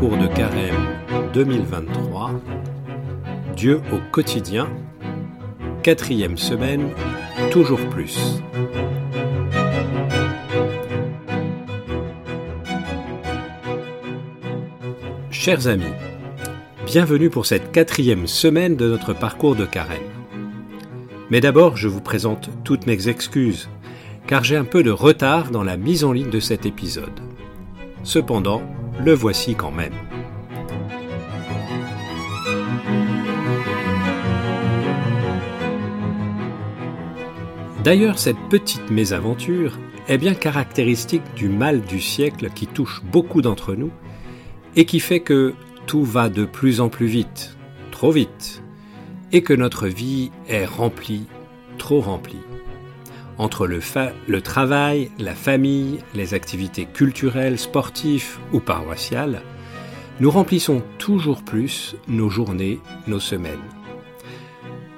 de carême 2023, Dieu au quotidien, quatrième semaine, toujours plus. Chers amis, bienvenue pour cette quatrième semaine de notre parcours de carême. Mais d'abord, je vous présente toutes mes excuses, car j'ai un peu de retard dans la mise en ligne de cet épisode. Cependant, le voici quand même. D'ailleurs, cette petite mésaventure est bien caractéristique du mal du siècle qui touche beaucoup d'entre nous et qui fait que tout va de plus en plus vite, trop vite, et que notre vie est remplie, trop remplie. Entre le, travail, la famille, les activités culturelles, sportives ou paroissiales, nous remplissons toujours plus nos journées, nos semaines.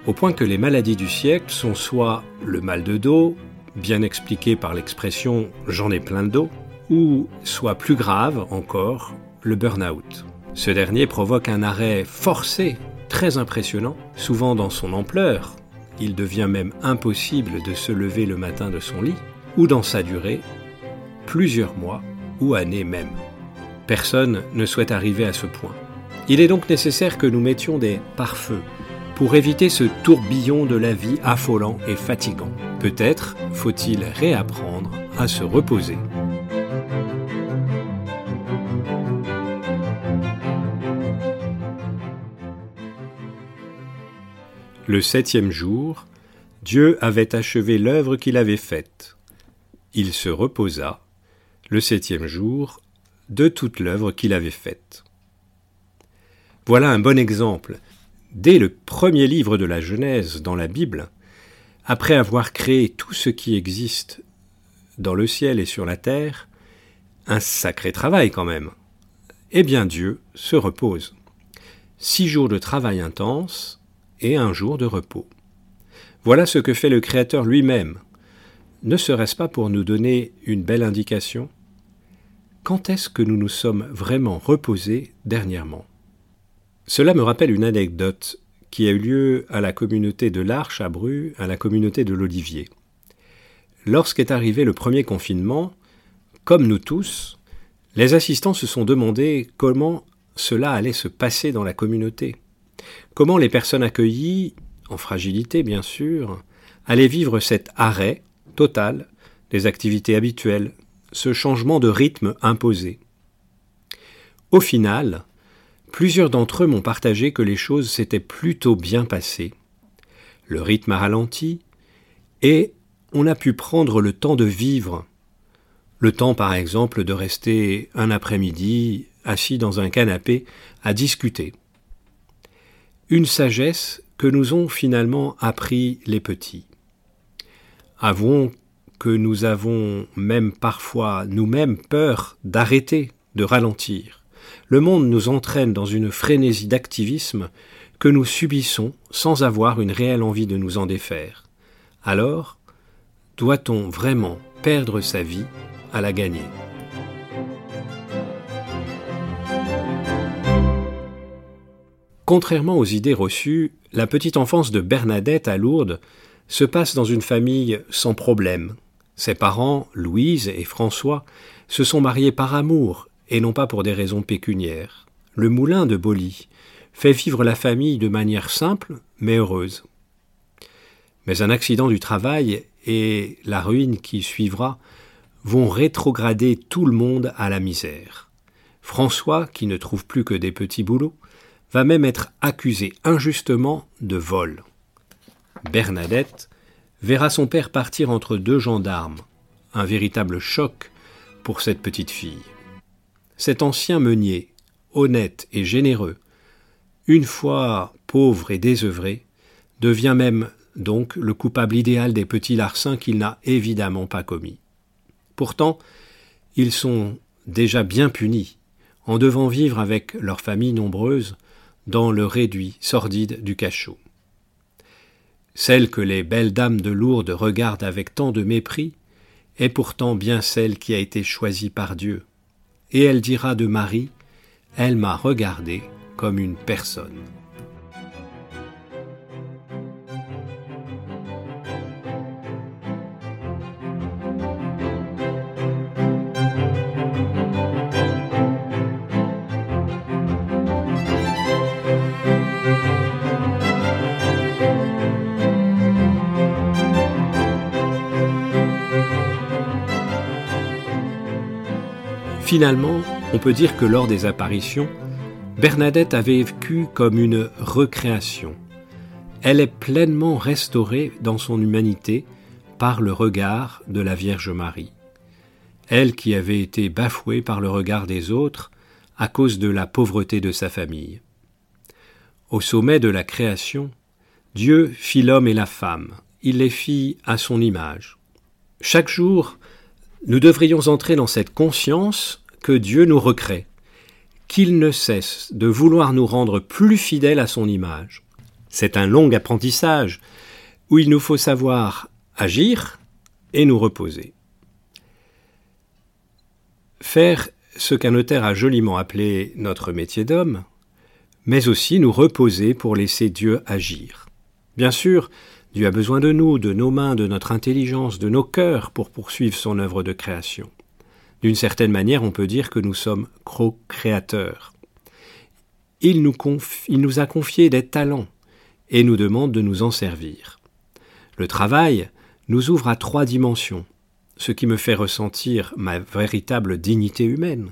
Au point que les maladies du siècle sont soit le mal de dos, bien expliqué par l'expression j'en ai plein de dos, ou soit plus grave encore, le burn-out. Ce dernier provoque un arrêt forcé, très impressionnant, souvent dans son ampleur, il devient même impossible de se lever le matin de son lit, ou dans sa durée, plusieurs mois ou années même. Personne ne souhaite arriver à ce point. Il est donc nécessaire que nous mettions des pare-feux pour éviter ce tourbillon de la vie affolant et fatigant. Peut-être faut-il réapprendre à se reposer. Le septième jour, Dieu avait achevé l'œuvre qu'il avait faite. Il se reposa, le septième jour, de toute l'œuvre qu'il avait faite. Voilà un bon exemple. Dès le premier livre de la Genèse dans la Bible, après avoir créé tout ce qui existe dans le ciel et sur la terre, un sacré travail quand même, eh bien Dieu se repose. Six jours de travail intense, et un jour de repos. Voilà ce que fait le Créateur lui-même. Ne serait-ce pas pour nous donner une belle indication? Quand est-ce que nous nous sommes vraiment reposés dernièrement? Cela me rappelle une anecdote qui a eu lieu à la communauté de l'Arche à Bru, à la communauté de l'Olivier. Lorsqu'est arrivé le premier confinement, comme nous tous, les assistants se sont demandé comment cela allait se passer dans la communauté. Comment les personnes accueillies, en fragilité bien sûr, allaient vivre cet arrêt total des activités habituelles, ce changement de rythme imposé? Au final, plusieurs d'entre eux m'ont partagé que les choses s'étaient plutôt bien passées. Le rythme a ralenti et on a pu prendre le temps de vivre. Le temps, par exemple, de rester un après-midi assis dans un canapé à discuter une sagesse que nous ont finalement appris les petits. Avouons que nous avons même parfois nous-mêmes peur d'arrêter, de ralentir. Le monde nous entraîne dans une frénésie d'activisme que nous subissons sans avoir une réelle envie de nous en défaire. Alors, doit-on vraiment perdre sa vie à la gagner? Contrairement aux idées reçues, la petite enfance de Bernadette à Lourdes se passe dans une famille sans problème. Ses parents, Louise et François, se sont mariés par amour et non pas pour des raisons pécuniaires. Le moulin de Bolly fait vivre la famille de manière simple mais heureuse. Mais un accident du travail et la ruine qui suivra vont rétrograder tout le monde à la misère. François, qui ne trouve plus que des petits boulots, va même être accusé injustement de vol. Bernadette verra son père partir entre deux gendarmes, un véritable choc pour cette petite fille. Cet ancien meunier, honnête et généreux, une fois pauvre et désœuvré, devient même donc le coupable idéal des petits larcins qu'il n'a évidemment pas commis. Pourtant, ils sont déjà bien punis, en devant vivre avec leurs familles nombreuses dans le réduit sordide du cachot. Celle que les belles dames de Lourdes regardent avec tant de mépris est pourtant bien celle qui a été choisie par Dieu. Et elle dira de Marie elle m'a regardé comme une personne. Finalement, on peut dire que lors des apparitions, Bernadette avait vécu comme une recréation. Elle est pleinement restaurée dans son humanité par le regard de la Vierge Marie. Elle qui avait été bafouée par le regard des autres à cause de la pauvreté de sa famille. Au sommet de la création, Dieu fit l'homme et la femme, il les fit à son image. Chaque jour, nous devrions entrer dans cette conscience que Dieu nous recrée, qu'il ne cesse de vouloir nous rendre plus fidèles à son image. C'est un long apprentissage où il nous faut savoir agir et nous reposer. Faire ce qu'un notaire a joliment appelé notre métier d'homme, mais aussi nous reposer pour laisser Dieu agir. Bien sûr, Dieu a besoin de nous, de nos mains, de notre intelligence, de nos cœurs pour poursuivre son œuvre de création. D'une certaine manière, on peut dire que nous sommes co-créateurs. Il nous, a confié des talents et nous demande de nous en servir. Le travail nous ouvre à trois dimensions, ce qui me fait ressentir ma véritable dignité humaine,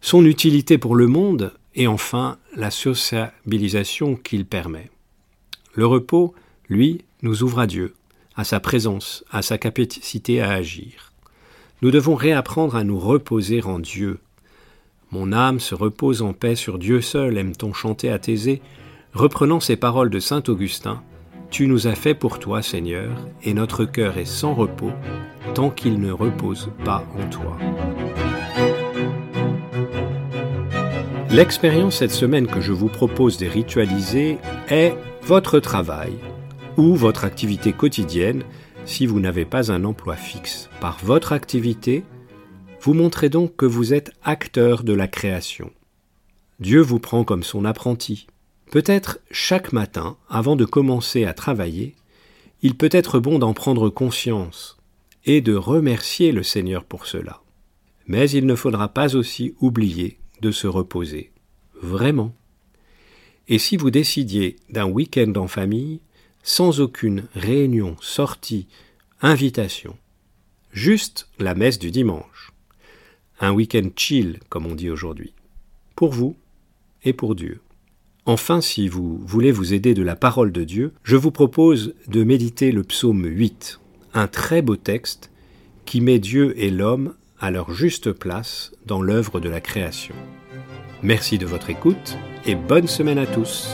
son utilité pour le monde et enfin la sociabilisation qu'il permet. Le repos, lui, nous ouvre à Dieu, à sa présence, à sa capacité à agir. Nous devons réapprendre à nous reposer en Dieu. Mon âme se repose en paix sur Dieu seul, aime-t-on chanter à Thésée, reprenant ces paroles de saint Augustin. Tu nous as fait pour toi, Seigneur, et notre cœur est sans repos, tant qu'il ne repose pas en toi. L'expérience cette semaine que je vous propose de ritualiser est votre travail ou votre activité quotidienne si vous n'avez pas un emploi fixe. Par votre activité, vous montrez donc que vous êtes acteur de la création. Dieu vous prend comme son apprenti. Peut-être chaque matin, avant de commencer à travailler, il peut être bon d'en prendre conscience et de remercier le Seigneur pour cela. Mais il ne faudra pas aussi oublier de se reposer. Vraiment. Et si vous décidiez d'un week-end en famille, sans aucune réunion, sortie, invitation. Juste la messe du dimanche. Un week-end chill, comme on dit aujourd'hui. Pour vous et pour Dieu. Enfin, si vous voulez vous aider de la parole de Dieu, je vous propose de méditer le psaume 8, un très beau texte qui met Dieu et l'homme à leur juste place dans l'œuvre de la création. Merci de votre écoute et bonne semaine à tous.